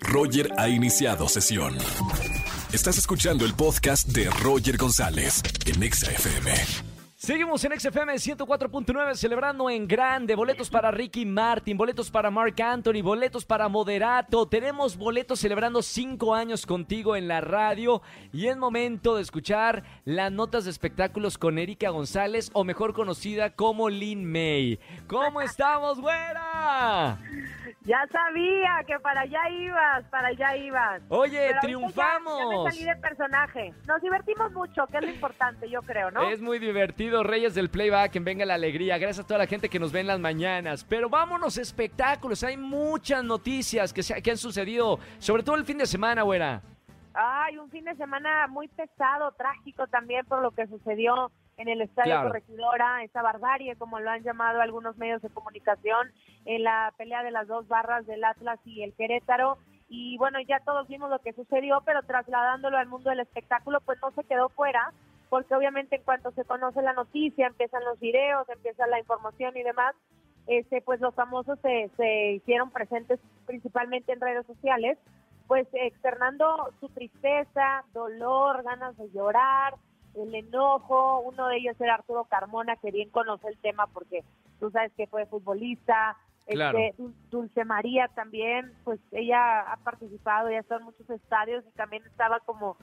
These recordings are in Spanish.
Roger ha iniciado sesión. Estás escuchando el podcast de Roger González en Exa FM. Seguimos en XFM 104.9 celebrando en grande boletos para Ricky Martin, boletos para Mark Anthony, boletos para Moderato. Tenemos boletos celebrando cinco años contigo en la radio y es momento de escuchar las notas de espectáculos con Erika González o mejor conocida como Lin May. ¿Cómo estamos, güera? Ya sabía que para allá ibas, para allá ibas. Oye, Pero triunfamos. Ya, ya me salí de personaje. Nos divertimos mucho, que es lo importante, yo creo, ¿no? Es muy divertido, Reyes del Playback, en Venga la Alegría. Gracias a toda la gente que nos ve en las mañanas. Pero vámonos, espectáculos. Hay muchas noticias que, se- que han sucedido, sobre todo el fin de semana, güera. Ay, un fin de semana muy pesado, trágico también por lo que sucedió en el Estadio Claro. Corregidora, esa barbarie, como lo han llamado algunos medios de comunicación, en la pelea de las dos barras del Atlas y el Querétaro. Y bueno, ya todos vimos lo que sucedió, pero trasladándolo al mundo del espectáculo, pues no se quedó fuera, porque obviamente en cuanto se conoce la noticia, empiezan los videos, empieza la información y demás, este, pues los famosos se, se hicieron presentes principalmente en redes sociales, pues externando su tristeza, dolor, ganas de llorar, el enojo. Uno de ellos era Arturo Carmona, que bien conoce el tema porque tú sabes que fue futbolista. Claro. Este, Dul- Dulce María también, pues ella ha participado, ya está en muchos estadios y también estaba como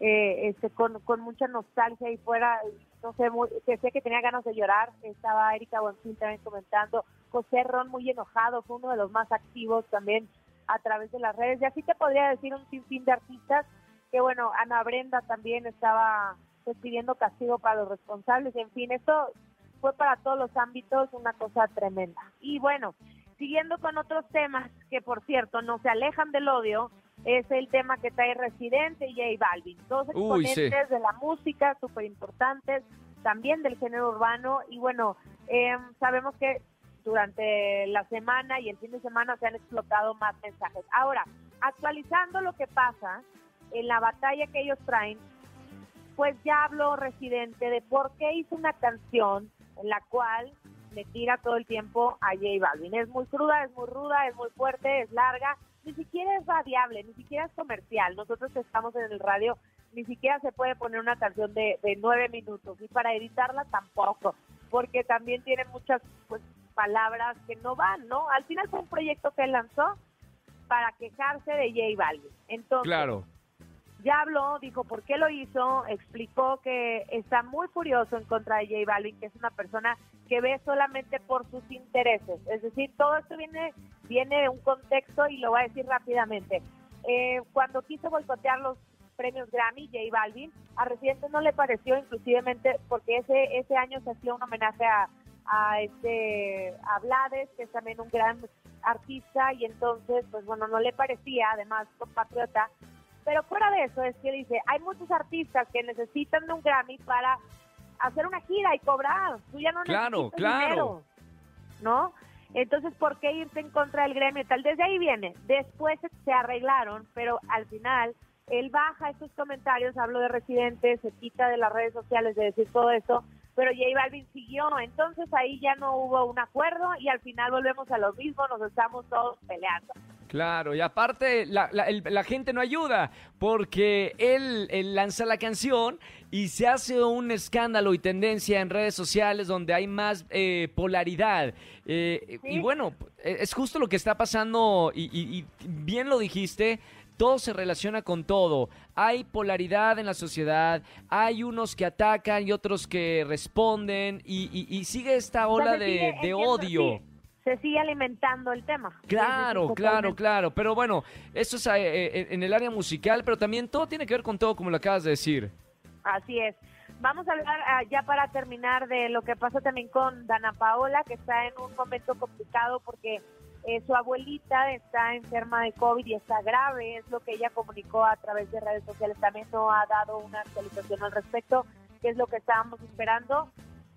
eh, este, con, con mucha nostalgia y fuera, no sé, muy, que sé que tenía ganas de llorar. Estaba Erika Buenfil también comentando. José Ron muy enojado, fue uno de los más activos también a través de las redes. Y así te podría decir un sinfín de artistas que, bueno, Ana Brenda también estaba pues, pidiendo castigo para los responsables. En fin, esto fue para todos los ámbitos una cosa tremenda. Y bueno, siguiendo con otros temas que, por cierto, no se alejan del odio, es el tema que trae Residente y J Balvin. Dos Uy, sí. exponentes de la música súper importantes, también del género urbano. Y bueno, eh, sabemos que durante la semana y el fin de semana se han explotado más mensajes. Ahora, actualizando lo que pasa en la batalla que ellos traen, pues ya habló Residente de por qué hizo una canción en la cual le tira todo el tiempo a J Balvin. Es muy cruda, es muy ruda, es muy fuerte, es larga, ni siquiera es radiable, ni siquiera es comercial. Nosotros que estamos en el radio, ni siquiera se puede poner una canción de, de nueve minutos y para editarla tampoco, porque también tiene muchas pues, palabras que no van, ¿no? Al final fue un proyecto que lanzó para quejarse de J Balvin. Entonces, Claro. Ya habló, dijo por qué lo hizo, explicó que está muy furioso en contra de J Balvin, que es una persona que ve solamente por sus intereses. Es decir, todo esto viene, viene de un contexto y lo voy a decir rápidamente. Eh, cuando quiso boicotear los premios Grammy, J Balvin, a Residente no le pareció, inclusivemente, porque ese, ese año se hacía un homenaje a, a este a Blades, que es también un gran artista, y entonces, pues bueno, no le parecía, además compatriota, pero fuera de eso, es que dice, hay muchos artistas que necesitan de un Grammy para hacer una gira y cobrar. Tú ya no Claro, necesitas claro. dinero, ¿no? Entonces, ¿por qué irte en contra del gremio y tal? Desde ahí viene. Después se- arreglaron, pero al final él baja estos comentarios, hablo de residentes, se quita de las redes sociales de decir todo eso, pero J Balvin siguió. Entonces ahí ya no hubo un acuerdo y al final volvemos a lo mismo, nos estamos todos peleando. Claro, y aparte la, la- el- la gente no ayuda porque él, él lanza la canción y se hace un escándalo y tendencia en redes sociales donde hay más eh, polaridad. Eh, Y bueno, eh, es justo lo que está pasando y, y- y bien lo dijiste. Todo se relaciona con todo. Hay polaridad en la sociedad, hay unos que atacan y otros que responden y, y- y sigue esta ola de, sigue- de entiendo, odio. sí, se sigue alimentando el tema. Claro, claro, claro. Pero bueno, eso es eh, eh, en el área musical, pero también todo tiene que ver con todo, como lo acabas de decir. Así es. Vamos a hablar ah, ya para terminar de lo que pasa también con Dana Paola, que está en un momento complicado porque eh, su abuelita está enferma de COVID y está grave, es lo que ella comunicó a través de redes sociales. También no ha dado una actualización al respecto, que es lo que estábamos esperando.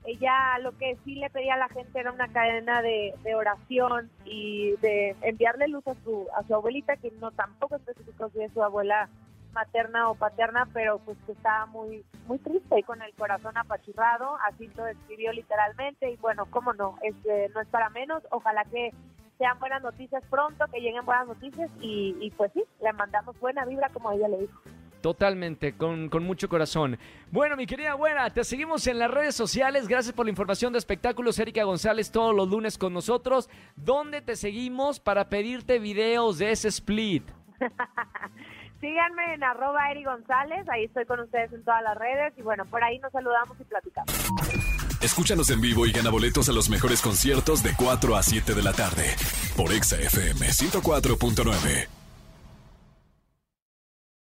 Ella lo que sí le pedía a la gente era una cadena de, de oración y de enviarle luz a su, a su abuelita, que no tampoco especificó si es su abuela materna o paterna, pero pues que estaba muy muy triste y con el corazón apachurrado, así lo describió literalmente y bueno, cómo no, es, eh, no es para menos, ojalá que sean buenas noticias pronto, que lleguen buenas noticias y, y pues sí, le mandamos buena vibra como ella le dijo. Totalmente, con, con, mucho corazón. Bueno, mi querida buena, te seguimos en las redes sociales. Gracias por la información de espectáculos. Erika González todos los lunes con nosotros. ¿Dónde te seguimos para pedirte videos de ese split? Síganme en arroba Eri González, ahí estoy con ustedes en todas las redes y bueno, por ahí nos saludamos y platicamos. Escúchanos en vivo y gana boletos a los mejores conciertos de 4 a 7 de la tarde por Exa FM 104.9.